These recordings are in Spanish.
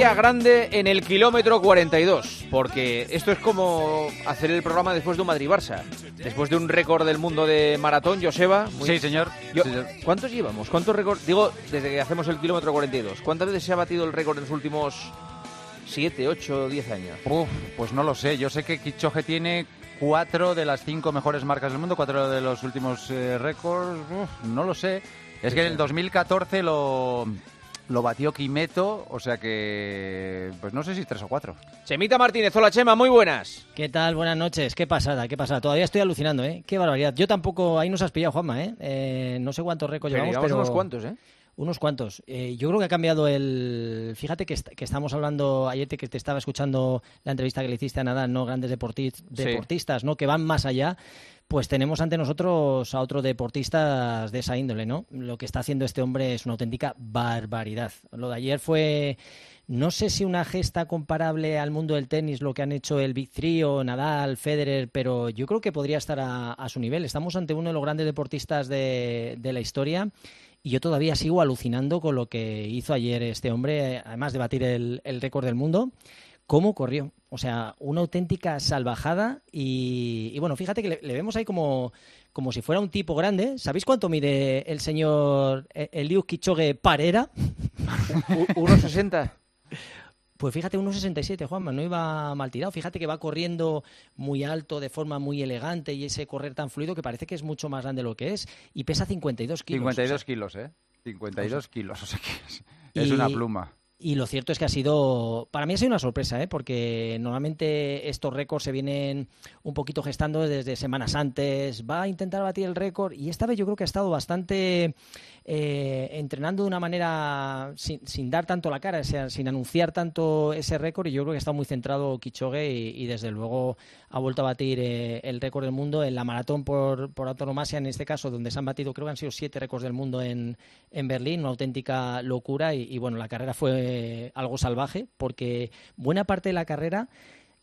Grande en el kilómetro 42, porque esto es como hacer el programa después de un Madrid-Barça. Después de un récord del mundo de maratón, Joseba. muy- Sí, señor. Yo- Sí, señor. ¿Cuántos llevamos? ¿Cuántos récords? Digo, desde que hacemos el kilómetro 42. ¿Cuántas veces se ha batido el récord en los últimos 7, 8, 10 años? Uf, pues no lo sé. Yo sé que Kichoge tiene cuatro de las cinco mejores marcas del mundo, cuatro de los últimos eh, récords. Uf, no lo sé. Es que en el 2014 lo, lo batió Kimeto, o sea que. Pues no sé si tres o cuatro. Chemita Martínez, hola Chema, muy buenas. ¿Qué tal? Buenas noches. Qué pasada, qué pasada. Todavía estoy alucinando, ¿eh? Qué barbaridad. Yo tampoco, ahí nos has pillado, Juanma, ¿eh? Eh, no sé cuántos récords Pero llevamos, llevamos pero... unos cuantos, ¿eh? Unos cuantos. Eh, yo creo que ha cambiado el... Fíjate que, est- que estamos hablando, ayer que te estaba escuchando la entrevista que le hiciste a Nadal, ¿no? Grandes deporti- deportistas, ¿no? Que van más allá. Pues tenemos ante nosotros a otro deportistas de esa índole, ¿no? Lo que está haciendo este hombre es una auténtica barbaridad. Lo de ayer fue... No sé si una gesta comparable al mundo del tenis, lo que han hecho el Big Three o Nadal, Federer, pero yo creo que podría estar a, a su nivel. Estamos ante uno de los grandes deportistas de, de la historia y yo todavía sigo alucinando con lo que hizo ayer este hombre, además de batir el, récord del mundo. ¿Cómo corrió? O sea, una auténtica salvajada y, bueno, fíjate que le, vemos ahí como, como si fuera un tipo grande. ¿Sabéis cuánto mide el señor eh, Eliud Kichogue Parera? U- 1,60. Pues fíjate, 1,67, Juanma, no iba mal tirado. Fíjate que va corriendo muy alto, de forma muy elegante y ese correr tan fluido que parece que es mucho más grande de lo que es y pesa 52 kilos. 52 kilos, ¿eh? 52 kilos, o sea que es, es Y- una pluma. Y lo cierto es que ha sido, para mí ha sido una sorpresa, ¿eh? porque normalmente estos récords se vienen un poquito gestando desde semanas antes. Va a intentar batir el récord y esta vez yo creo que ha estado bastante eh, entrenando de una manera sin, sin dar tanto la cara, sin anunciar tanto ese récord. Y yo creo que está muy centrado Kichogue y, desde luego ha vuelto a batir eh, el récord del mundo en la maratón por, por autonomasia, en este caso, donde se han batido, creo que han sido siete récords del mundo en, en Berlín, una auténtica locura. Y bueno, la carrera fue algo salvaje porque buena parte de la carrera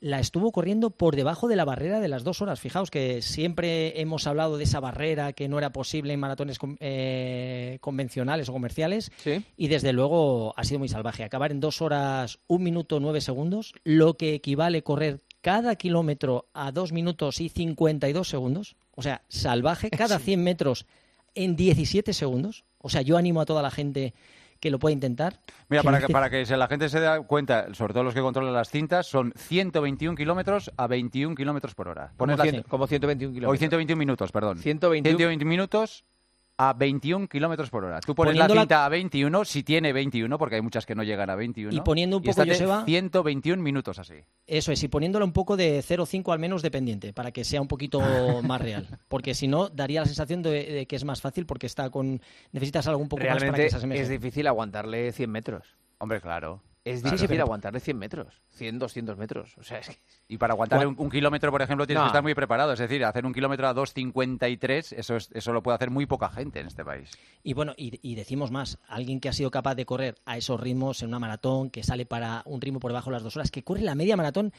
la estuvo corriendo por debajo de la barrera de las dos horas. Fijaos que siempre hemos hablado de esa barrera que no era posible en maratones eh, convencionales o comerciales. Sí. Y desde luego ha sido muy salvaje. Acabar en dos horas, un minuto nueve segundos, lo que equivale correr cada kilómetro a dos minutos y 52 segundos. O sea, salvaje. Cada 100 metros en 17 segundos. O sea, yo animo a toda la gente que lo pueda intentar. Mira, para que, para que la gente se dé cuenta, sobre todo los que controlan las cintas, son 121 kilómetros a 21 kilómetros por hora. Como, Pones la cien- como 121 Hoy kilómetros. 121 minutos, perdón. 121. 120 minutos a 21 kilómetros por hora. Tú pones la cinta a 21, si tiene 21, porque hay muchas que no llegan a 21. Y poniendo un poco, estate Joseba- 121 minutos así. Eso es, y poniéndolo un poco de 0,5 al menos dependiente, para que sea un poquito más real. Porque si no, daría la sensación de, de que es más fácil porque está con necesitas algo un poco más para que Realmente se asemeje. es difícil aguantarle 100 metros. Hombre, claro. Es Claro. difícil pero- aguantarle 100 metros. 100, 200 metros. O sea, es que... Y para aguantar Gua- un, un kilómetro, por ejemplo, tienes No. que estar muy preparado. Es decir, hacer un kilómetro a 2.53, eso, es, eso lo puede hacer muy poca gente en este país. Y bueno, y, y decimos más, alguien que ha sido capaz de correr a esos ritmos en una maratón, que sale para un ritmo por debajo de las dos horas, que corre la media maratón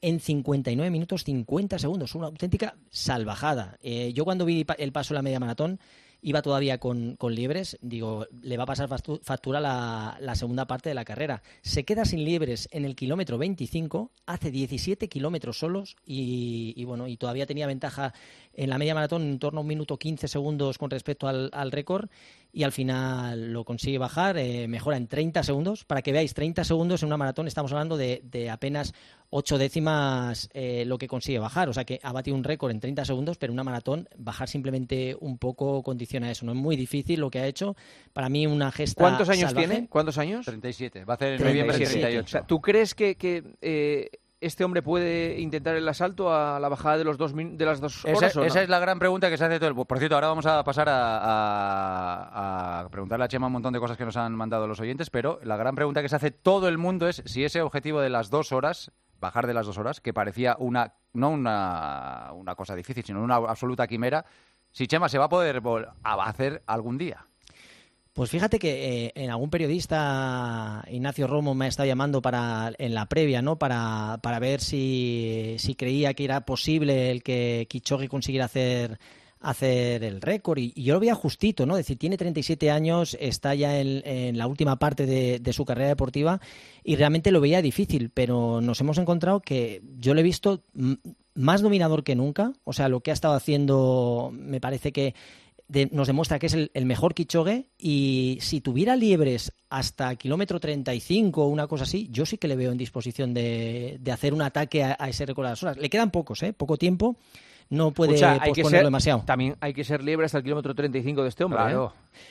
en 59 minutos 50 segundos, una auténtica salvajada. Eh, yo cuando vi el paso de la media maratón, iba todavía con, con liebres, digo, le va a pasar factura la, la segunda parte de la carrera. Se queda sin liebres en el kilómetro 25, hace 17 kilómetros solos y, y bueno, y todavía tenía ventaja en la media maratón en torno a un minuto 15 segundos con respecto al, al récord y al final lo consigue bajar, eh, mejora en 30 segundos. Para que veáis, 30 segundos en una maratón estamos hablando de, de apenas 8 décimas eh, lo que consigue bajar. O sea que ha batido un récord en 30 segundos, pero en una maratón bajar simplemente un poco condiciona eso. No es muy difícil lo que ha hecho. Para mí una gesta ¿Cuántos años salvaje. tiene? ¿Cuántos años? 37. Va a hacer en 37. noviembre 37. 38. O sea, ¿Tú crees que, que, eh, este hombre puede intentar el asalto a la bajada de, los dos de las dos Esa, horas o no? esa es la gran pregunta que se hace todo el Por cierto, ahora vamos a pasar a, a- a preguntarle a Chema un montón de cosas que nos han mandado los oyentes, pero la gran pregunta que se hace todo el mundo es si ese objetivo de las dos horas, bajar de las dos horas, que parecía una no una, una cosa difícil, sino una absoluta quimera, si Chema se va a poder a hacer algún día. Pues fíjate que eh, en algún periodista, Ignacio Romo, me ha estado llamando para en la previa, ¿no? Para, para ver si, si creía que era posible el que Kichogi consiguiera hacer hacer el récord. Y, yo lo veía justito, ¿no? Es decir, tiene 37 años, está ya en, la última parte de, su carrera deportiva y realmente lo veía difícil, pero nos hemos encontrado que yo lo he visto más dominador que nunca. O sea, lo que ha estado haciendo me parece que nos demuestra que es el, mejor Kichogue y si tuviera liebres hasta kilómetro 35 o una cosa así, yo sí que le veo en disposición de, hacer un ataque a, ese récord de las horas. Le quedan pocos, ¿eh? Poco tiempo. No puede posponerlo demasiado. También hay que ser liebre hasta el kilómetro 35 de este hombre. ¿eh?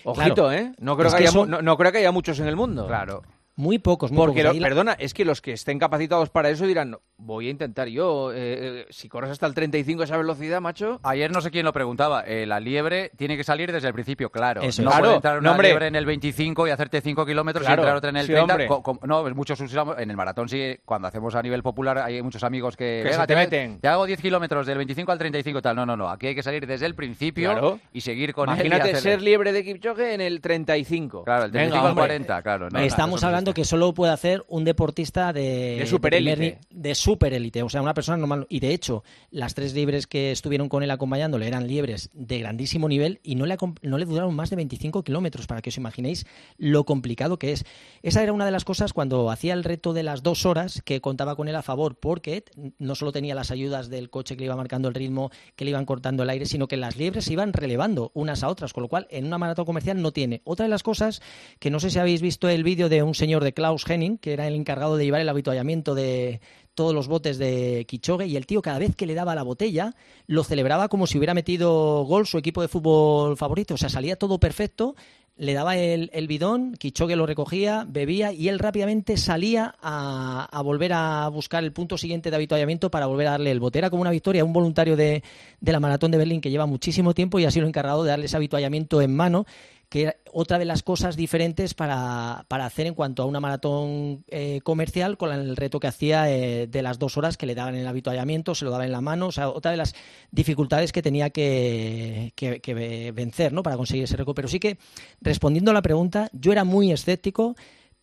Ojito, ¿eh? No creo, que, haya, no creo que haya muchos en el mundo. Claro. Muy pocos, muy Porque pocos. perdona, es que los que estén capacitados para eso dirán, voy a intentar yo, eh, eh, si corres hasta el 35 a esa velocidad, macho... Ayer no sé quién lo preguntaba, eh, la liebre tiene que salir desde el principio, claro. Eso no claro. puede entrar una liebre en el 25 y hacerte 5 kilómetros y entrar otra en el 30. no, muchos usamos, en el maratón sí, cuando hacemos a nivel popular hay muchos amigos que... que te, meten. Te hago 10 kilómetros del 25 al 35 tal. No, no, no, aquí hay que salir desde el principio y seguir con Imagínate ser liebre de Kipchoge en el 35. Claro, el 35 al 40, claro. Estamos hablando que solo puede hacer un deportista de, de superélite. De, super o sea, una persona normal. Y de hecho, las tres libres que estuvieron con él acompañándole eran liebres de grandísimo nivel y no le, no le duraron más de 25 kilómetros, para que os imaginéis lo complicado que es. Esa era una de las cosas cuando hacía el reto de las dos horas que contaba con él a favor, porque no solo tenía las ayudas del coche que le iba marcando el ritmo, que le iban cortando el aire, sino que las liebres se iban relevando unas a otras, con lo cual en una maratón comercial no tiene. Otra de las cosas que no sé si habéis visto el vídeo de un señor de Klaus Henning, que era el encargado de llevar el habituallamiento de todos los botes de Kichogue, y el tío cada vez que le daba la botella lo celebraba como si hubiera metido gol su equipo de fútbol favorito, o sea, salía todo perfecto, le daba el, bidón, Kichogue lo recogía, bebía y él rápidamente salía a, volver a buscar el punto siguiente de habituallamiento para volver a darle el bote. Era como una victoria, un voluntario de, de la maratón de Berlín que lleva muchísimo tiempo y ha sido encargado de darle ese habituallamiento en mano que era otra de las cosas diferentes para, hacer en cuanto a una maratón eh, comercial con el reto que hacía eh, de las dos horas que le daban en el habituallamiento, se lo daban en la mano, o sea, otra de las dificultades que tenía que, que vencer ¿no? para conseguir ese récord. Pero sí que, respondiendo a la pregunta, yo era muy escéptico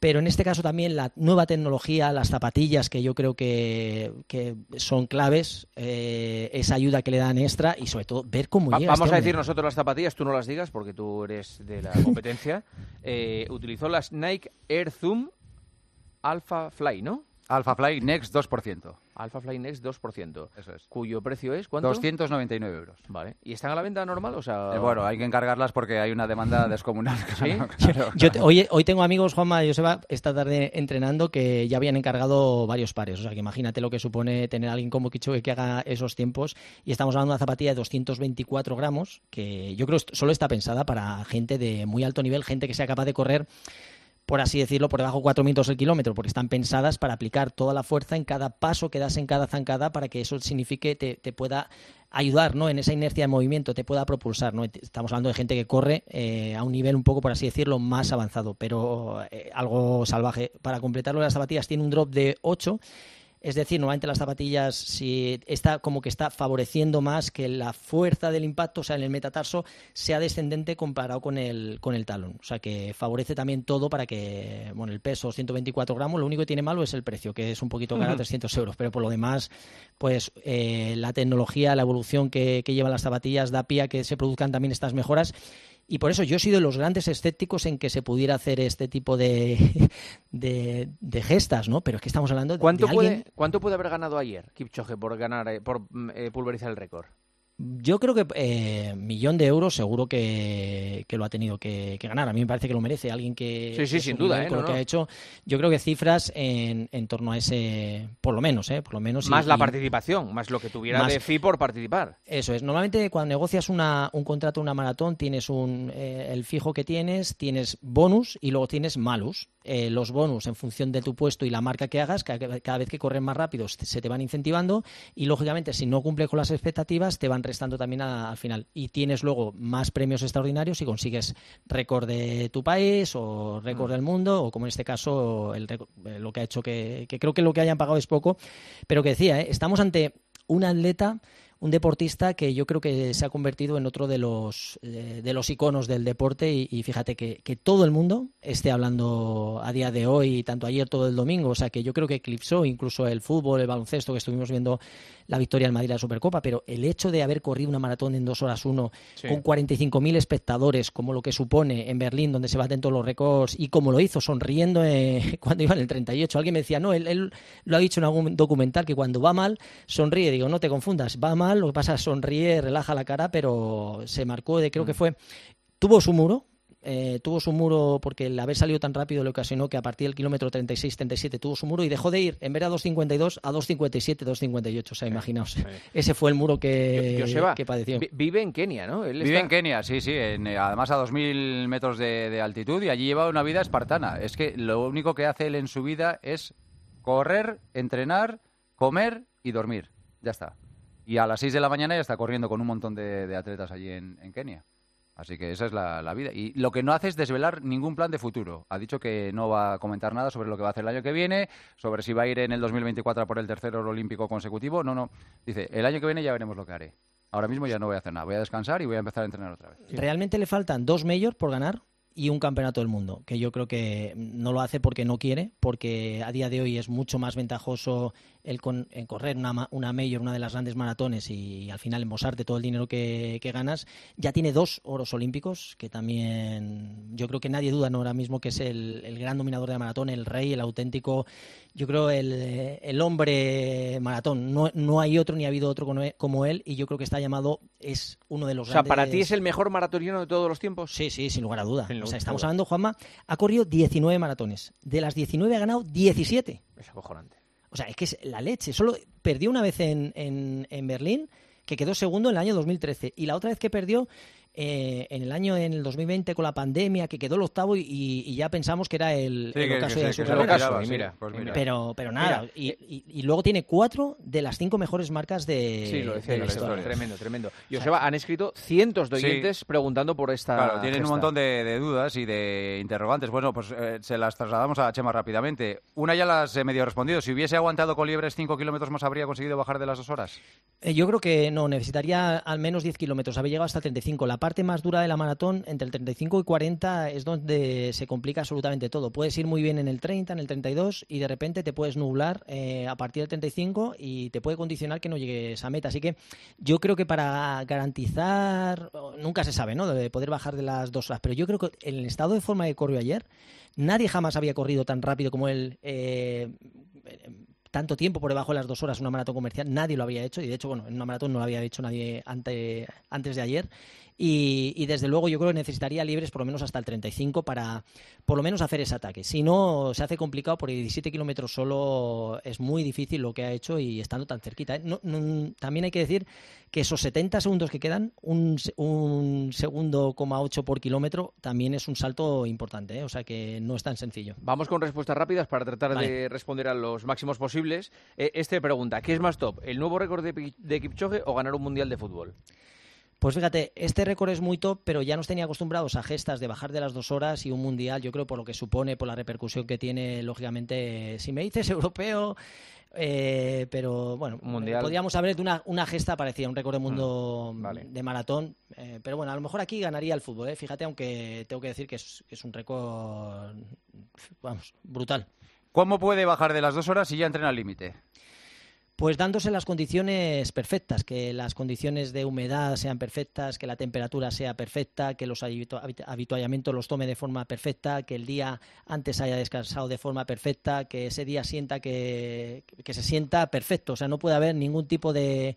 pero en este caso también la nueva tecnología, las zapatillas que yo creo que, son claves, eh, esa ayuda que le dan extra y sobre todo ver cómo llega. Vamos este a decir nosotros las zapatillas, tú no las digas porque tú eres de la competencia. Eh, utilizó las Nike Air Zoom Alpha Fly, ¿no? Alpha Fly Next 2%. Alpha Fly Next 2%. Eso es. ¿Cuyo precio es? ¿Cuánto? 299 euros. Vale. ¿Y están a la venta normal? O sea... Eh, bueno, hay que encargarlas porque hay una demanda descomunal. ¿Sí? Yo hoy, hoy tengo amigos, Juanma y Joseba, esta tarde entrenando que ya habían encargado varios pares. O sea, que imagínate lo que supone tener a alguien como Kichogue que haga esos tiempos. Y estamos hablando de una zapatilla de 224 gramos, que yo creo solo está pensada para gente de muy alto nivel, gente que sea capaz de correr por así decirlo, por debajo de 4 minutos el kilómetro, porque están pensadas para aplicar toda la fuerza en cada paso que das en cada zancada para que eso signifique te, te pueda ayudar ¿no? en esa inercia de movimiento, te pueda propulsar. ¿no? Estamos hablando de gente que corre eh, a un nivel un poco, por así decirlo, más avanzado, pero eh, algo salvaje. Para completarlo, las zapatillas tiene un drop de 8 es decir, normalmente las zapatillas si está como que está favoreciendo más que la fuerza del impacto, o sea, en el metatarso, sea descendente comparado con el, con el talón. O sea, que favorece también todo para que, bueno, el peso 124 gramos, lo único que tiene malo es el precio, que es un poquito caro, 300 euros, pero por lo demás, pues eh, la tecnología, la evolución que, que llevan las zapatillas da pie a que se produzcan también estas mejoras y por eso yo he sido de los grandes escépticos en que se pudiera hacer este tipo de, de, gestas, ¿no? Pero es que estamos hablando de, ¿Cuánto, alguien... puede, ¿Cuánto puede haber ganado ayer Kipchoge por, ganar, eh, por mm, eh, pulverizar el récord? Yo creo que eh, millón de euros seguro que, lo ha tenido que, ganar. A mí me parece que lo merece alguien que. Sí, sí, sin duda. ¿eh? Con lo que ha hecho. Yo creo que cifras en, en torno a ese. Por lo menos, ¿eh? Por lo menos. Más la participación, más lo que tuviera de FI por participar. Eso es. Normalmente cuando negocias una, un contrato, una maratón, tienes un, eh, el fijo que tienes, tienes bonus y luego tienes malus. Eh, los bonus en función de tu puesto y la marca que hagas, cada, cada vez que corren más rápido se te van incentivando y lógicamente si no cumple con las expectativas te van restando también al final. Y tienes luego más premios extraordinarios si consigues récord de tu país o récord mm. del mundo, o como en este caso el eh, lo que ha hecho que, creo que lo que hayan pagado es poco, pero que decía, ¿eh? estamos ante un atleta un deportista que yo creo que se ha convertido en otro de los, eh, de los iconos del deporte y, fíjate que, que, todo el mundo esté hablando a día de hoy, tanto ayer todo el domingo, o sea que yo creo que eclipsó incluso el fútbol, el baloncesto, que estuvimos viendo la victoria en Madrid de la Supercopa, pero el hecho de haber corrido una maratón en dos horas uno con 45.000 espectadores, como lo que supone en Berlín, donde se baten todos los récords, y como lo hizo sonriendo eh, cuando iba en el 38, alguien me decía, no, él, él lo ha dicho en algún documental, que cuando va mal, sonríe, digo, no te confundas, va mal lo que pasa sonríe, relaja la cara, pero se marcó de, creo que mm. fue, tuvo su muro, eh, tuvo su muro porque el haber salido tan rápido le ocasionó que a partir del kilómetro 36-37 tuvo su muro y dejó de ir en vez de a 2.52 a 2.57, 2.58. O sea, imaginaos. Ese fue el muro que, que padeció. Vive en Kenia, ¿no? vive en Kenia, sí, sí. Eh, además a 2.000 metros de, de altitud y allí lleva una vida espartana. Es que lo único que hace él en su vida es correr, entrenar, comer y dormir. Ya está. Y a las 6 de la mañana ya está corriendo con un montón de, atletas allí en, Kenia. Así que esa es la, vida. Y lo que no hace es desvelar ningún plan de futuro. Ha dicho que no va a comentar nada sobre lo que va a hacer el año que viene, sobre si va a ir en el 2024 por el tercer oro olímpico consecutivo. No, no. Dice, el año que viene ya veremos lo que haré. Ahora mismo ya no voy a hacer nada. Voy a descansar y voy a empezar a entrenar otra vez. Realmente le faltan dos majors por ganar y un campeonato del mundo, que yo creo que no lo hace porque no quiere, porque a día de hoy es mucho más ventajoso el, con, correr una, una mayor, una de las grandes maratones y, al final embosarte todo el dinero que, ganas. Ya tiene dos oros olímpicos, que también yo creo que nadie duda ¿no? ahora mismo que es el, el gran dominador de la maratón, el rey, el auténtico, yo creo el, el hombre maratón. No, no hay otro ni ha habido otro como él y yo creo que está llamado, es uno de los O sea, ¿para ti es el mejor maratoniano de todos los tiempos? Sí, sí, sin lugar a duda. o sea, estamos hablando, Juanma, ha corrido 19 maratones. De las 19 ha ganado 17. Es acojonante. O sea, es que es la leche. Solo perdió una vez en, en, en Berlín, que quedó segundo en el año 2013. Y la otra vez que perdió eh, en el año, en el 2020, con la pandemia, que quedó el octavo y, ya pensamos que era el, caso de su carrera. Pero, pero nada, y, luego tiene cuatro de las cinco mejores marcas de, sí, lo decía, Tremendo, tremendo. Joseba, han escrito cientos de oyentes preguntando por esta Claro, tienen un montón de, dudas y de interrogantes. Bueno, pues eh, se las trasladamos a Chema rápidamente. Una ya las he medio respondido. Si hubiese aguantado con liebres cinco kilómetros más, ¿habría conseguido bajar de las dos horas? Eh, yo creo que no, necesitaría al menos 10 kilómetros. Había llegado hasta 35. La parte más dura de la maratón, entre el 35 y 40, es donde se complica absolutamente todo. Puedes ir muy bien en el 30, en el 32 y de repente te puedes nublar eh, a partir del 35 y te puede condicionar que no llegues a meta. Así que yo creo que para garantizar, nunca se sabe, ¿no? De poder bajar de las dos horas, pero yo creo que en el estado de forma que corrió ayer, nadie jamás había corrido tan rápido como él. Eh, tanto tiempo por debajo de las dos horas una maratón comercial, nadie lo había hecho y de hecho, bueno, en una maratón no lo había hecho nadie antes de ayer y, desde luego yo creo que necesitaría libres por lo menos hasta el 35 para por lo menos hacer ese ataque. Si no, se hace complicado porque 17 kilómetros solo es muy difícil lo que ha hecho y estando tan cerquita. ¿eh? también hay que decir que esos 70 segundos que quedan, un, un segundo, coma 8 por kilómetro, también es un salto importante, ¿eh? o sea que no es tan sencillo. Vamos con respuestas rápidas para tratar de responder a los máximos posibles. Eh, este pregunta, ¿qué es más top, el nuevo récord de, de Kipchoge o ganar un mundial de fútbol? Pues fíjate, este récord es muy top, pero ya nos tenía acostumbrados a gestas de bajar de las dos horas y un mundial, yo creo por lo que supone, por la repercusión que tiene, lógicamente, si me dices europeo, eh, pero bueno, mundial. podríamos haber de una, una gesta parecida, un récord de mundo mm, de maratón, eh, pero bueno, a lo mejor aquí ganaría el fútbol, ¿eh? fíjate, aunque tengo que decir que es, es un récord, vamos, brutal. ¿Cómo puede bajar de las dos horas si ya entrena al límite? Pues dándose las condiciones perfectas, que las condiciones de humedad sean perfectas, que la temperatura sea perfecta, que los habituallamientos los tome de forma perfecta, que el día antes haya descansado de forma perfecta, que ese día sienta que, que se sienta perfecto. O sea, no puede haber ningún tipo de,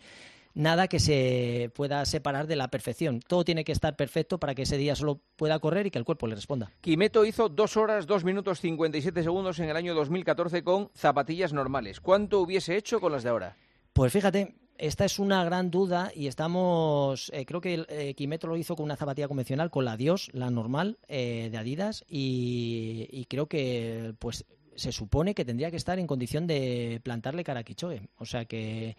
nada que se pueda separar de la perfección. Todo tiene que estar perfecto para que ese día solo pueda correr y que el cuerpo le responda. Quimeto hizo dos horas, dos minutos 57 segundos en el año 2014 con zapatillas normales. ¿Cuánto hubiese hecho con las de ahora? Pues fíjate, esta es una gran duda y estamos, eh, creo que eh, Quimeto lo hizo con una zapatilla convencional, con la Dios, la normal eh, de Adidas y, creo que pues se supone que tendría que estar en condición de plantarle cara a Kichoe. O sea que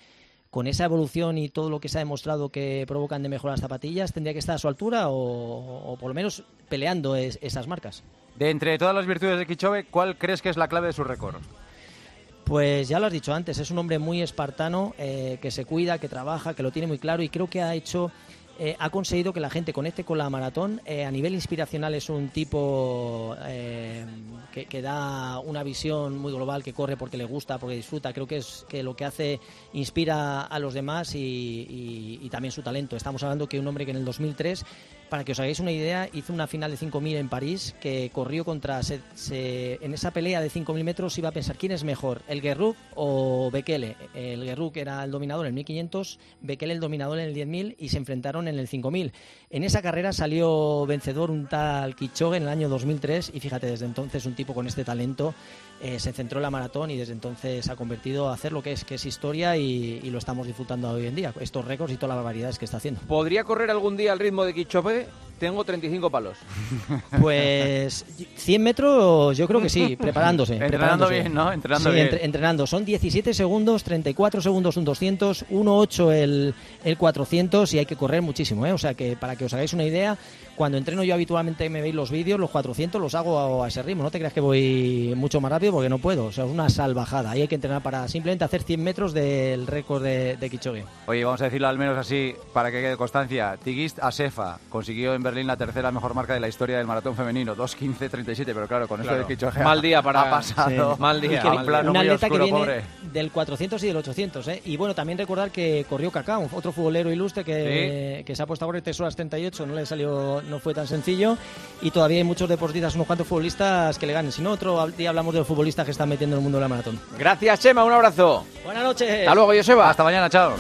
con esa evolución y todo lo que se ha demostrado que provocan de mejor las zapatillas, tendría que estar a su altura o, por lo menos peleando esas marcas. De entre todas las virtudes de Kichove, ¿cuál crees que es la clave de su récord? Pues ya lo has dicho antes, es un hombre muy espartano, eh, que se cuida, que trabaja, que lo tiene muy claro y creo que ha hecho eh, ha conseguido que la gente conecte con la maratón. Eh, a nivel inspiracional es un tipo eh, que, da una visión muy global, que corre porque le gusta, porque disfruta. Creo que es que lo que hace inspira a los demás y, también su talento. Estamos hablando que un hombre que en el 2003 para que os hagáis una idea, hizo una final de 5.000 en París que corrió contra... Se, en esa pelea de 5.000 metros iba a pensar quién es mejor, el Guerrú o Bekele. El Guerrú que era el dominador en el 1.500, Bekele el dominador en el 10.000 y se enfrentaron en el 5.000. En esa carrera salió vencedor un tal Kichogue en el año 2003 y fíjate, desde entonces un tipo con este talento eh, se centró en la maratón y desde entonces ha convertido a hacer lo que es, que es historia y, lo estamos disfrutando hoy en día, estos récords y todas las barbaridades que está haciendo. ¿Podría correr algún día al ritmo de Kichope? Tengo 35 palos. Pues 100 metros yo creo que sí, preparándose. entrenando preparándose. bien, ¿no? Entrenando sí, bien. Entre, entrenando. Son 17 segundos, 34 segundos un 200, 1.8 el, el 400 y hay que correr muchísimo, ¿eh? O sea que para que os hagáis una idea, cuando entreno yo habitualmente me veis los vídeos, los 400 los hago a, a ese ritmo. No te creas que voy mucho más rápido porque no puedo. O sea, es una salvajada. Ahí hay que entrenar para simplemente hacer 100 metros del récord de, de Kichogue. Oye, vamos a decirlo al menos así para que quede constancia. Tigist Asefa consiguió en Berlín la tercera mejor marca de la historia del maratón femenino, 2.15.37, pero claro, con Claro. esto de Kichoge Mal día para- ha pasado. Sí. Mal día, a un mal plano un muy atleta oscuro, que viene pobre. del 400 y del 800. ¿eh? Y bueno, también recordar que corrió Kaká, otro futbolero ilustre que, que se ha puesto a correr 3 horas 38, no le salió, no fue tan sencillo. Y todavía hay muchos deportistas, unos cuantos futbolistas que le ganen. Si no, otro día hablamos de los futbolistas que están metiendo en el mundo de la maratón. Gracias, Chema. Un abrazo. Buenas noches. Hasta luego, Joseba. Hasta mañana, chao.